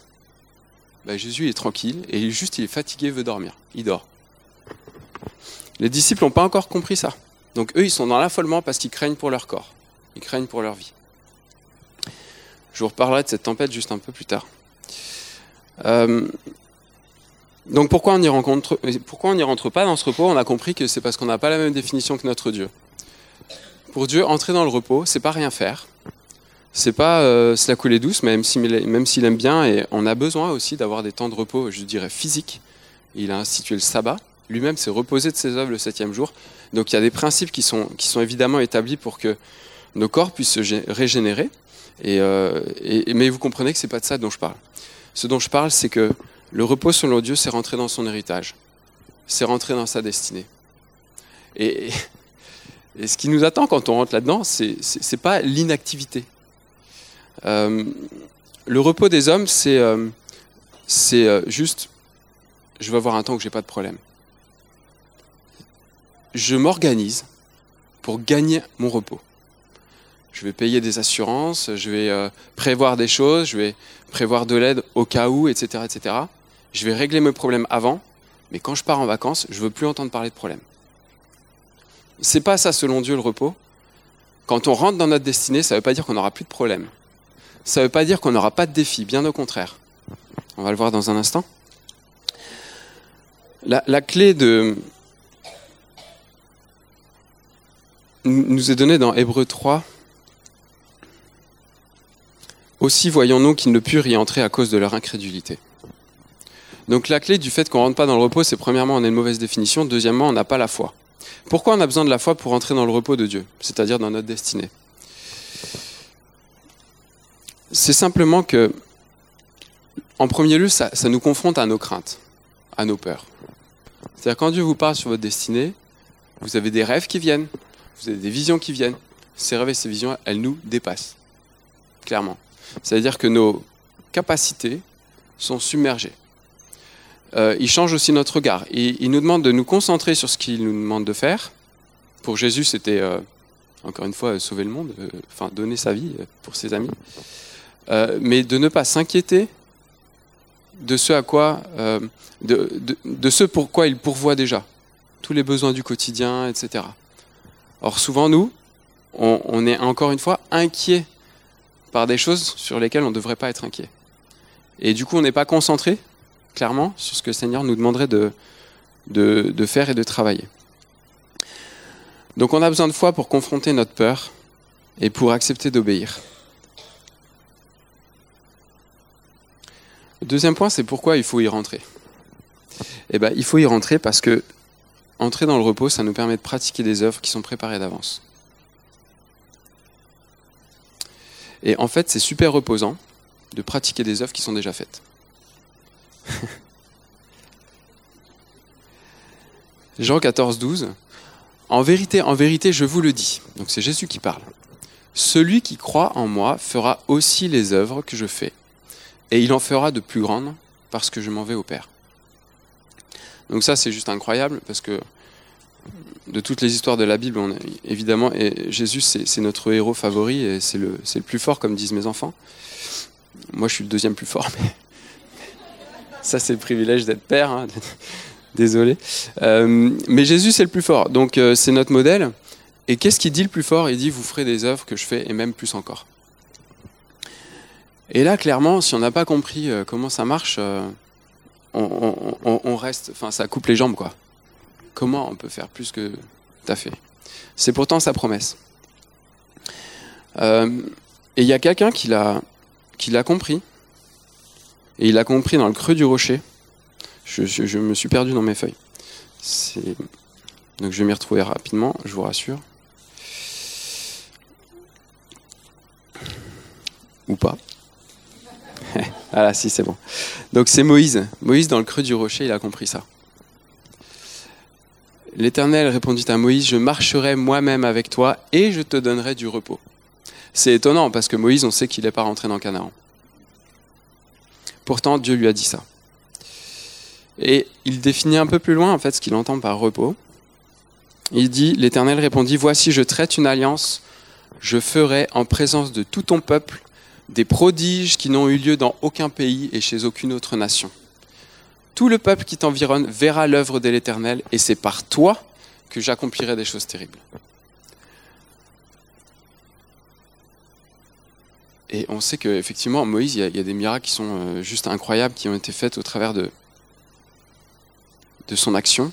bah, Jésus est tranquille et juste il est fatigué, veut dormir. Il dort. Les disciples n'ont pas encore compris ça. Donc eux, ils sont dans l'affolement parce qu'ils craignent pour leur corps. Ils craignent pour leur vie. Je vous reparlerai de cette tempête juste un peu plus tard. Euh, donc pourquoi on n'y rentre, pas dans ce repos? On a compris que c'est parce qu'on n'a pas la même définition que notre Dieu. Pour Dieu, entrer dans le repos, c'est pas rien faire. C'est pas euh, se la couler douce, même s'il même s'il aime bien, et on a besoin aussi d'avoir des temps de repos, je dirais physiques. Il a institué le sabbat. Lui-même s'est reposé de ses œuvres le septième jour. Donc il y a des principes qui sont, qui sont évidemment établis pour que nos corps puissent se régénérer. Et, euh, mais vous comprenez que c'est pas de ça dont je parle. Ce dont je parle, c'est que le repos selon Dieu, c'est rentrer dans son héritage. C'est rentrer dans sa destinée. Et, et ce qui nous attend quand on rentre là-dedans, c'est n'est pas l'inactivité. Euh, le repos des hommes, c'est euh, euh, juste, je vais avoir un temps où j'ai pas de problème. Je m'organise pour gagner mon repos. Je vais payer des assurances, je vais prévoir des choses, je vais prévoir de l'aide au cas où, etc., etc. Je vais régler mes problèmes avant, mais quand je pars en vacances, je veux plus entendre parler de problèmes. C'est pas ça selon Dieu le repos. Quand on rentre dans notre destinée, ça ne veut pas dire qu'on n'aura plus de problèmes. Ça ne veut pas dire qu'on n'aura pas de défis, bien au contraire. On va le voir dans un instant. La, la clé de nous est donnée dans Hébreu 3. Aussi voyons-nous qu'ils ne purent y entrer à cause de leur incrédulité. Donc la clé du fait qu'on ne rentre pas dans le repos, c'est premièrement on a une mauvaise définition, deuxièmement on n'a pas la foi. Pourquoi on a besoin de la foi pour entrer dans le repos de Dieu, c'est-à-dire dans notre destinée? C'est simplement que, en premier lieu, ça, nous confronte à nos craintes, à nos peurs. C'est-à-dire quand Dieu vous parle sur votre destinée, vous avez des rêves qui viennent, vous avez des visions qui viennent. Ces rêves et ces visions, elles nous dépassent, clairement. C'est-à-dire que nos capacités sont submergées. Euh, il change aussi notre regard. il nous demande de nous concentrer sur ce qu'il nous demande de faire. Pour Jésus, c'était, euh, encore une fois, sauver le monde, euh, enfin donner sa vie pour ses amis. mais de ne pas s'inquiéter de ce à quoi, de, ce il pourvoit déjà, tous les besoins du quotidien, etc. Or, souvent, nous, on est encore une fois inquiets par des choses sur lesquelles on ne devrait pas être inquiet. Et du coup, on n'est pas concentré clairement sur ce que le Seigneur nous demanderait de, faire et de travailler. Donc on a besoin de foi pour confronter notre peur et pour accepter d'obéir. Deuxième point, c'est pourquoi il faut y rentrer. Eh ben, il faut y rentrer parce que entrer dans le repos, ça nous permet de pratiquer des œuvres qui sont préparées d'avance. Et en fait, c'est super reposant de pratiquer des œuvres qui sont déjà faites. Jean 14, 12. En vérité, en vérité, je vous le dis. Donc c'est Jésus qui parle. Celui qui croit en moi fera aussi les œuvres que je fais. Et il en fera de plus grandes parce que je m'en vais au Père. Donc ça, c'est juste incroyable parce que de toutes les histoires de la Bible, on évidemment, et Jésus, c'est notre héros favori et c'est le, le plus fort, comme disent mes enfants. Moi, je suis le deuxième plus fort, mais ça, c'est le privilège d'être père. Hein. Désolé. Euh, mais Jésus, c'est le plus fort. Donc, euh, c'est notre modèle. Et qu'est-ce qu'il dit le plus fort? Il dit Vous ferez des œuvres que je fais, et même plus encore. Et là, clairement, si on n'a pas compris euh, comment ça marche, on, reste. Enfin, ça coupe les jambes, quoi. Comment on peut faire plus que tu fait C'est pourtant sa promesse. Et il y a quelqu'un qui l'a, compris. Et il l'a compris dans le creux du rocher. Je, me suis perdu dans mes feuilles. Donc je vais m'y retrouver rapidement, je vous rassure. Ou pas. ah si, c'est bon. Donc c'est Moïse. Moïse, dans le creux du rocher, il a compris ça. L'Éternel répondit à Moïse, Je marcherai moi-même avec toi et je te donnerai du repos. C'est étonnant parce que Moïse, on sait qu'il n'est pas rentré dans Canaan. Pourtant, Dieu lui a dit ça. Et il définit un peu plus loin en fait ce qu'il entend par repos. Il dit, l'Éternel répondit, Voici, je traite une alliance, je ferai en présence de tout ton peuple des prodiges qui n'ont eu lieu dans aucun pays et chez aucune autre nation. Tout le peuple qui t'environne verra l'œuvre de l'Éternel, et c'est par toi que j'accomplirai des choses terribles. Et on sait qu'effectivement, Moïse, il y, a, des miracles qui sont euh, juste incroyables, qui ont été faits au travers de, de son action.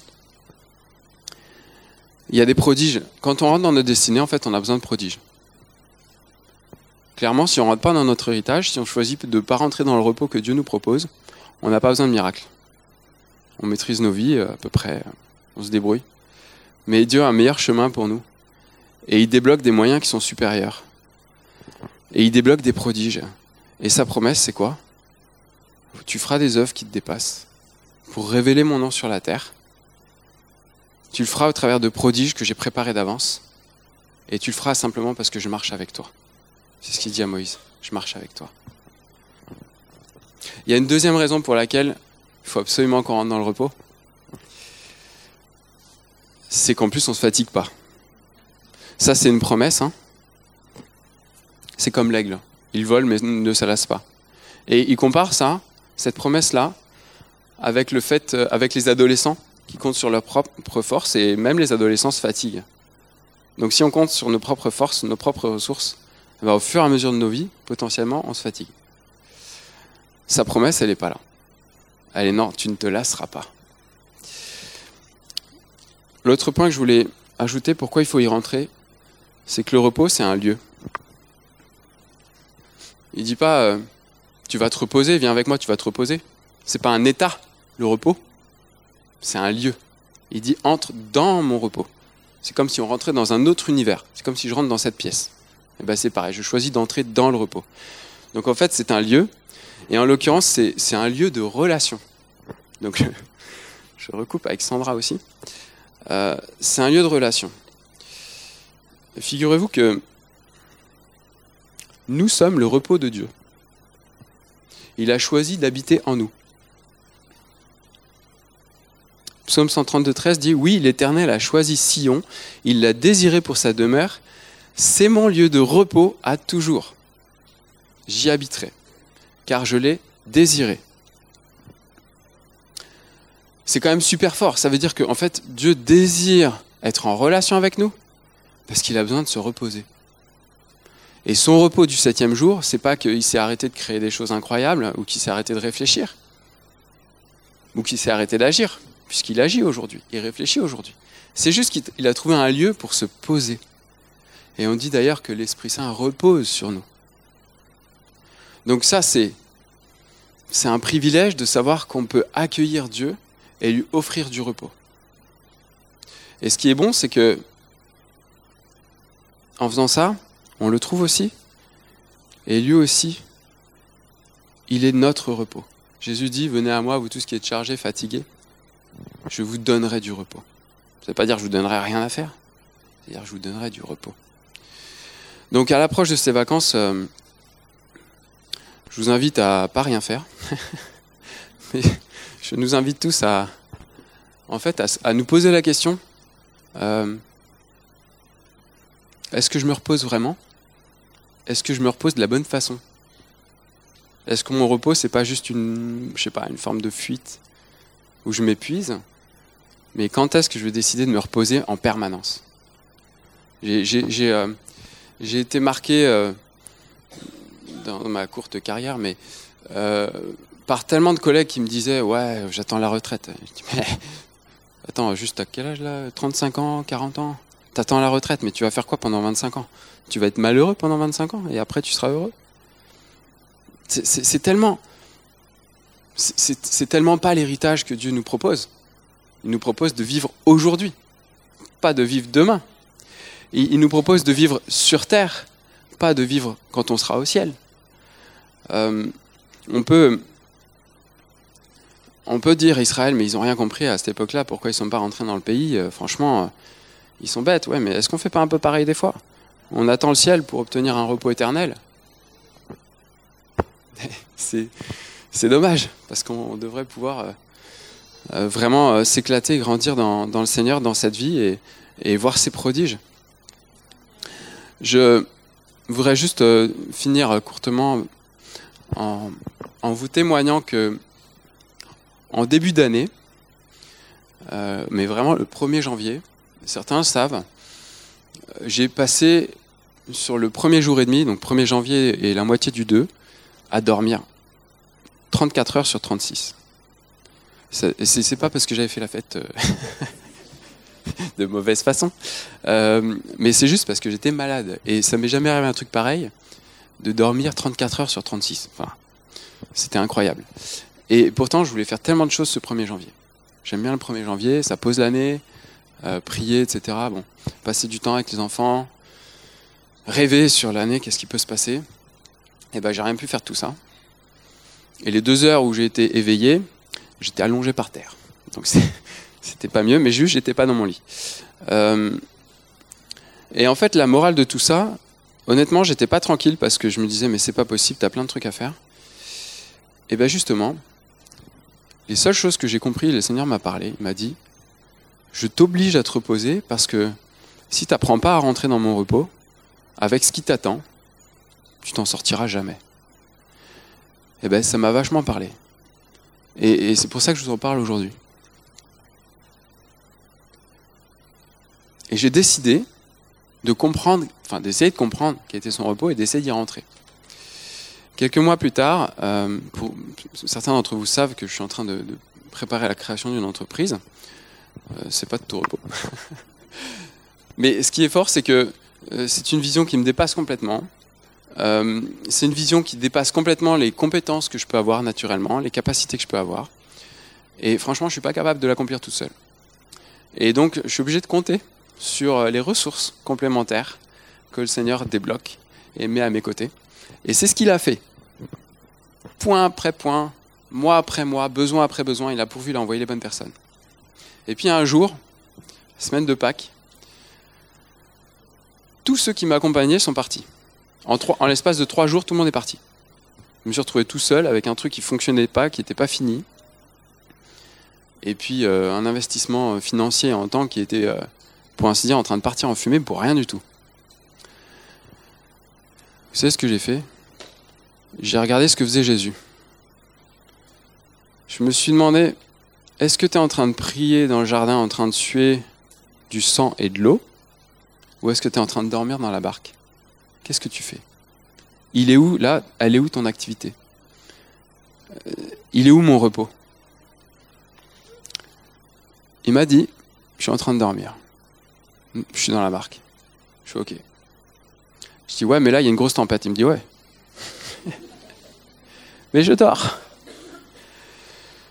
Il y a des prodiges. Quand on rentre dans notre destinée, en fait, on a besoin de prodiges. Clairement, si on ne rentre pas dans notre héritage, si on choisit de ne pas rentrer dans le repos que Dieu nous propose, on n'a pas besoin de miracles. On maîtrise nos vies à peu près, on se débrouille. Mais Dieu a un meilleur chemin pour nous. Et il débloque des moyens qui sont supérieurs. Et il débloque des prodiges. Et sa promesse, c'est quoi? Tu feras des œuvres qui te dépassent pour révéler mon nom sur la terre. Tu le feras au travers de prodiges que j'ai préparés d'avance. Et tu le feras simplement parce que je marche avec toi. C'est ce qu'il dit à Moïse. Je marche avec toi. Il y a une deuxième raison pour laquelle il faut absolument qu'on rentre dans le repos. C'est qu'en plus, on ne se fatigue pas. Ça, c'est une promesse. Hein c'est comme l'aigle. Il vole mais ne s'alasse pas. Et il compare ça, cette promesse-là, avec le fait, euh, avec les adolescents qui comptent sur leur propre force et même les adolescents se fatiguent. Donc si on compte sur nos propres forces, nos propres ressources, eh ben, au fur et à mesure de nos vies, potentiellement, on se fatigue. Sa promesse, elle n'est pas là. Est non, tu ne te lasseras pas. L'autre point que je voulais ajouter, pourquoi il faut y rentrer, c'est que le repos, c'est un lieu. Il dit pas euh, tu vas te reposer, viens avec moi, tu vas te reposer. C'est pas un état, le repos. C'est un lieu. Il dit entre dans mon repos. C'est comme si on rentrait dans un autre univers. C'est comme si je rentre dans cette pièce. Et ben c'est pareil, je choisis d'entrer dans le repos. Donc en fait, c'est un lieu. Et en l'occurrence, c'est, un lieu de relation. Donc je recoupe avec Sandra aussi. Euh, c'est un lieu de relation. Figurez-vous que nous sommes le repos de Dieu. Il a choisi d'habiter en nous. Psaume 132, 13 dit Oui, l'Éternel a choisi Sion, il l'a désiré pour sa demeure. C'est mon lieu de repos à toujours. J'y habiterai, car je l'ai désiré. C'est quand même super fort. Ça veut dire qu'en fait, Dieu désire être en relation avec nous parce qu'il a besoin de se reposer. Et son repos du septième jour, c'est pas qu'il s'est arrêté de créer des choses incroyables ou qu'il s'est arrêté de réfléchir ou qu'il s'est arrêté d'agir, puisqu'il agit aujourd'hui, il réfléchit aujourd'hui. C'est juste qu'il a trouvé un lieu pour se poser. Et on dit d'ailleurs que l'Esprit Saint repose sur nous. Donc ça, c'est c'est un privilège de savoir qu'on peut accueillir Dieu et lui offrir du repos. Et ce qui est bon, c'est que en faisant ça, on le trouve aussi. Et lui aussi, il est notre repos. Jésus dit, venez à moi, vous tous qui êtes chargés, fatigués, je vous donnerai du repos. Ça ne veut pas dire que je vous donnerai rien à faire, c'est-à-dire je vous donnerai du repos. Donc à l'approche de ces vacances, euh, je vous invite à pas rien faire. Je nous invite tous à, en fait, à nous poser la question euh, est-ce que je me repose vraiment? Est-ce que je me repose de la bonne façon? Est-ce que mon repos c'est pas juste une, je sais pas, une forme de fuite où je m'épuise? Mais quand est-ce que je vais décider de me reposer en permanence? J'ai euh, été marqué euh, dans ma courte carrière, mais euh, par tellement de collègues qui me disaient ouais, j'attends la retraite. Je dis mais attends, juste à quel âge là? 35 ans, 40 ans? T'attends la retraite, mais tu vas faire quoi pendant 25 ans? Tu vas être malheureux pendant 25 ans et après tu seras heureux? C'est tellement. C'est tellement pas l'héritage que Dieu nous propose. Il nous propose de vivre aujourd'hui, pas de vivre demain. Il nous propose de vivre sur terre, pas de vivre quand on sera au ciel. Euh, on peut on peut dire Israël, mais ils n'ont rien compris à cette époque-là, pourquoi ils ne sont pas rentrés dans le pays. Euh, franchement, euh, ils sont bêtes, ouais, mais est-ce qu'on ne fait pas un peu pareil des fois? On attend le ciel pour obtenir un repos éternel C'est dommage, parce qu'on devrait pouvoir vraiment s'éclater, grandir dans, le Seigneur, dans cette vie, et voir ses prodiges. Je voudrais juste finir courtement en, vous témoignant que en début d'année, euh, mais vraiment le 1er janvier, certains savent, euh, j'ai passé sur le premier jour et demi, donc 1er janvier et la moitié du 2, à dormir 34 heures sur 36. C'est pas parce que j'avais fait la fête euh, de mauvaise façon, mais c'est juste parce que j'étais malade. Et ça m'est jamais arrivé un truc pareil de dormir 34 heures sur 36. Enfin, c'était incroyable. Et pourtant, je voulais faire tellement de choses ce 1er janvier. J'aime bien le 1er janvier, ça pose l'année, euh, prier, etc. Bon, passer du temps avec les enfants, rêver sur l'année, qu'est-ce qui peut se passer. Et eh ben, j'ai rien pu faire tout ça. Et les deux heures où j'ai été éveillé, j'étais allongé par terre. Donc c'était pas mieux, mais juste j'étais pas dans mon lit. Euh, et en fait, la morale de tout ça, honnêtement, j'étais pas tranquille parce que je me disais, mais c'est pas possible, t'as plein de trucs à faire. Et bien justement, les seules choses que j'ai compris, le Seigneur m'a parlé, il m'a dit, je t'oblige à te reposer parce que si tu n'apprends pas à rentrer dans mon repos, avec ce qui t'attend, tu t'en sortiras jamais. Et bien ça m'a vachement parlé. Et, et c'est pour ça que je vous en parle aujourd'hui. Et j'ai décidé de comprendre, enfin d'essayer de comprendre quel était son repos et d'essayer d'y rentrer. Quelques mois plus tard, euh, pour, certains d'entre vous savent que je suis en train de, préparer la création d'une entreprise. Euh, c'est pas de tout repos. Mais ce qui est fort, c'est que euh, c'est une vision qui me dépasse complètement. Euh, c'est une vision qui dépasse complètement les compétences que je peux avoir naturellement, les capacités que je peux avoir. Et franchement, je suis pas capable de l'accomplir tout seul. Et donc, je suis obligé de compter sur les ressources complémentaires que le Seigneur débloque et met à mes côtés. Et c'est ce qu'il a fait. Point après point, mois après mois, besoin après besoin, il a pourvu, il a les bonnes personnes. Et puis un jour, semaine de Pâques, tous ceux qui m'accompagnaient sont partis. En, l'espace de trois jours, tout le monde est parti. Je me suis retrouvé tout seul avec un truc qui ne fonctionnait pas, qui n'était pas fini. Et puis euh, un investissement financier en temps qui était, euh, pour ainsi dire, en train de partir en fumée pour rien du tout. Vous savez ce que j'ai fait? J'ai regardé ce que faisait Jésus. Je me suis demandé, est-ce que tu es en train de prier dans le jardin, en train de suer du sang et de l'eau? Ou est-ce que tu es en train de dormir dans la barque? Qu'est-ce que tu fais? Il est où, là, elle est où ton activité? Euh, Il est où mon repos? Il m'a dit, je suis en train de dormir. Je suis dans la barque. Je suis OK. Je dis, ouais, mais là, il y a une grosse tempête. Il me dit, ouais, mais je dors.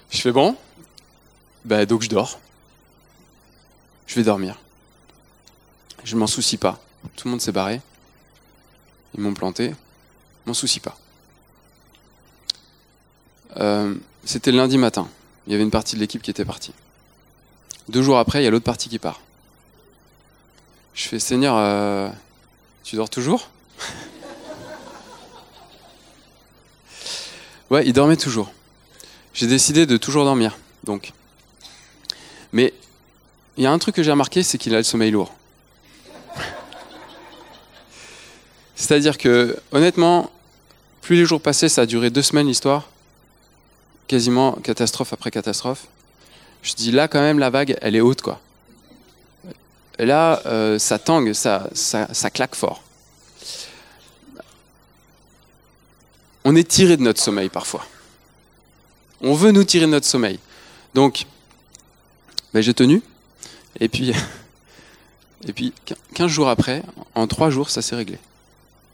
Je fais bon, ben donc je dors. Je vais dormir. Je m'en soucie pas. Tout le monde s'est barré. Ils m'ont planté. M'en soucie pas. Euh, c'était lundi matin. Il y avait une partie de l'équipe qui était partie. Deux jours après, il y a l'autre partie qui part. Je fais Seigneur, euh, tu dors toujours Ouais, il dormait toujours. J'ai décidé de toujours dormir, donc. Mais il y a un truc que j'ai remarqué, c'est qu'il a le sommeil lourd. C'est-à-dire que, honnêtement, plus les jours passaient, ça a duré deux semaines l'histoire, quasiment catastrophe après catastrophe. Je dis là, quand même, la vague, elle est haute, quoi. Là, euh, ça tangue, ça, claque fort. on est tiré de notre sommeil parfois. On veut nous tirer de notre sommeil. Donc, ben, j'ai tenu. Et puis, Et puis 15 jours après, en 3 jours, ça s'est réglé.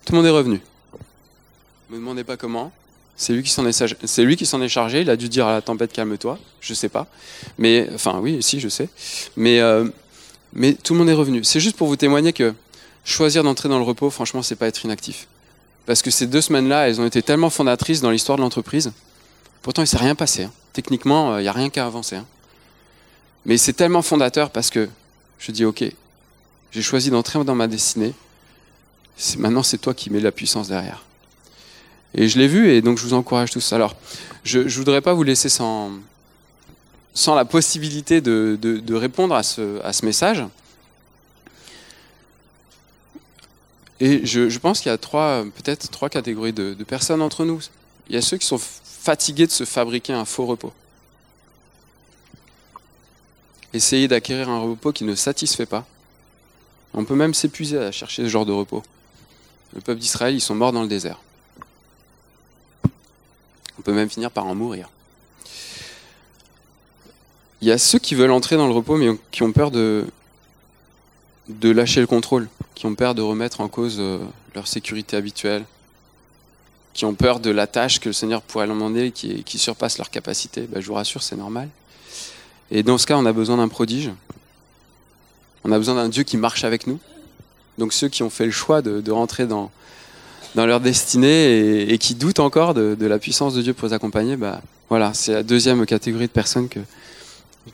Tout le monde est revenu. Ne me demandez pas comment. C'est lui qui s'en est, chargé. Il a dû dire à la tempête calme-toi. Je sais pas. Mais enfin oui, si je sais. Mais euh, mais tout le monde est revenu. C'est juste pour vous témoigner que choisir d'entrer dans le repos, franchement, c'est pas être inactif. Parce que ces deux semaines-là, elles ont été tellement fondatrices dans l'histoire de l'entreprise. Pourtant, il s'est rien passé. Hein. Techniquement, il n'y a rien qu'à avancer. Hein. Mais c'est tellement fondateur parce que je dis, ok, j'ai choisi d'entrer dans ma destinée. Maintenant, c'est toi qui mets la puissance derrière. Et je l'ai vu, et donc je vous encourage tous. Alors, je ne voudrais pas vous laisser sans, sans la possibilité de, répondre à ce, message. Et je, je pense qu'il y a trois, peut-être trois catégories de, de personnes entre nous. Il y a ceux qui sont fatigués de se fabriquer un faux repos. Essayer d'acquérir un repos qui ne satisfait pas. On peut même s'épuiser à chercher ce genre de repos. Le peuple d'Israël, ils sont morts dans le désert. On peut même finir par en mourir. Il y a ceux qui veulent entrer dans le repos, mais qui ont peur de, de lâcher le contrôle, qui ont peur de remettre en cause euh, leur sécurité habituelle, qui ont peur de la tâche que le Seigneur pourrait leur demander, qui, qui surpasse leur capacité. Ben, je vous rassure, c'est normal. Et dans ce cas, on a besoin d'un prodige. On a besoin d'un Dieu qui marche avec nous. Donc ceux qui ont fait le choix de, rentrer dans, dans leur destinée et, qui doutent encore de, la puissance de Dieu pour les accompagner, bah, voilà, c'est la deuxième catégorie de personnes que,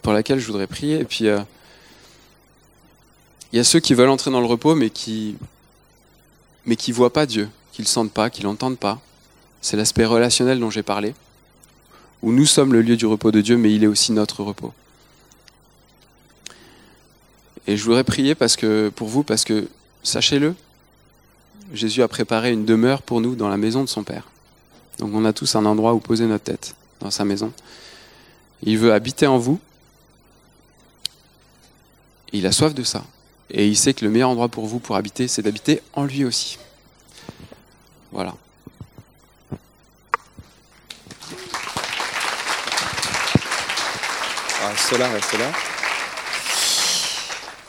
pour laquelle je voudrais prier. Et puis, euh, il y a ceux qui veulent entrer dans le repos, mais qui mais qui voient pas Dieu, qui le sentent pas, qui l'entendent pas. C'est l'aspect relationnel dont j'ai parlé, où nous sommes le lieu du repos de Dieu, mais il est aussi notre repos. Et je voudrais prier parce que, pour vous, parce que, sachez-le, Jésus a préparé une demeure pour nous dans la maison de son Père. Donc on a tous un endroit où poser notre tête, dans sa maison. Il veut habiter en vous. Il a soif de ça. Et il sait que le meilleur endroit pour vous pour habiter, c'est d'habiter en lui aussi. Voilà. Ah, cela reste là.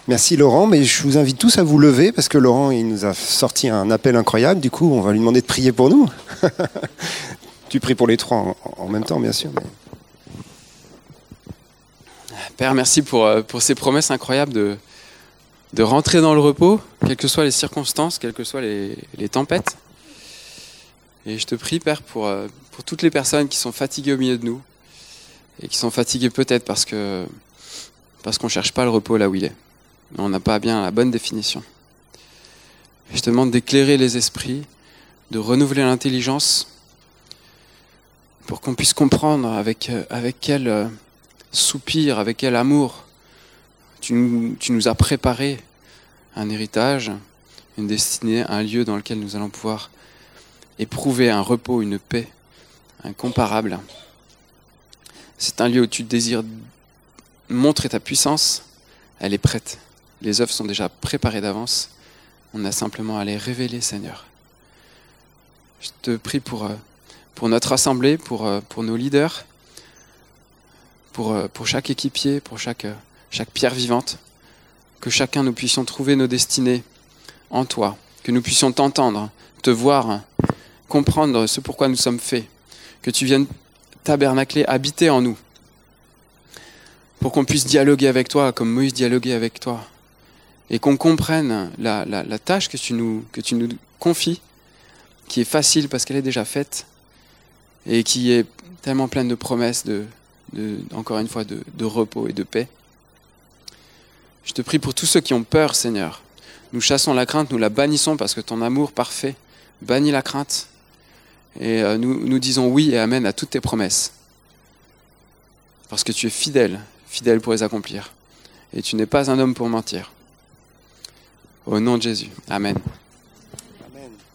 Merci Laurent, mais je vous invite tous à vous lever parce que Laurent il nous a sorti un appel incroyable. Du coup, on va lui demander de prier pour nous. tu pries pour les trois en, même temps, bien sûr. Père, merci pour, euh, pour ces promesses incroyables de, de rentrer dans le repos, quelles que soient les circonstances, quelles que soient les, les tempêtes. Et je te prie, Père, pour, euh, pour toutes les personnes qui sont fatiguées au milieu de nous et qui sont fatiguées peut-être parce parce qu'on ne cherche pas le repos là où il est on n'a pas bien la bonne définition. Je te demande d'éclairer les esprits, de renouveler l'intelligence pour qu'on puisse comprendre avec, euh, avec quel euh, soupir, avec quel amour tu nous, as préparé un héritage, une destinée, un lieu dans lequel nous allons pouvoir éprouver un repos, une paix incomparable. C'est un lieu où tu désires montrer ta puissance, elle est prête. Les œuvres sont déjà préparées d'avance. On a simplement à les révéler, Seigneur. Je te prie pour, euh, pour notre assemblée, pour, euh, pour nos leaders, pour, euh, pour chaque équipier, pour chaque, chaque pierre vivante, que chacun nous puissions trouver nos destinées en toi, que nous puissions t'entendre, te voir, comprendre ce pourquoi nous sommes faits, que tu viennes tabernacler, habiter en nous, pour qu'on puisse dialoguer avec toi comme Moïse dialoguait avec toi, et qu'on comprenne la, la, tâche que tu, nous, que tu nous confies, qui est facile parce qu'elle est déjà faite, et qui est tellement pleine de promesses, de, encore une fois, de, de repos et de paix. Je te prie pour tous ceux qui ont peur, Seigneur. Nous chassons la crainte, nous la bannissons parce que ton amour parfait bannit la crainte. Et euh, nous, nous disons oui et amen à toutes tes promesses. Parce que tu es fidèle, fidèle pour les accomplir. Et tu n'es pas un homme pour mentir. Au nom de Jésus. Amen.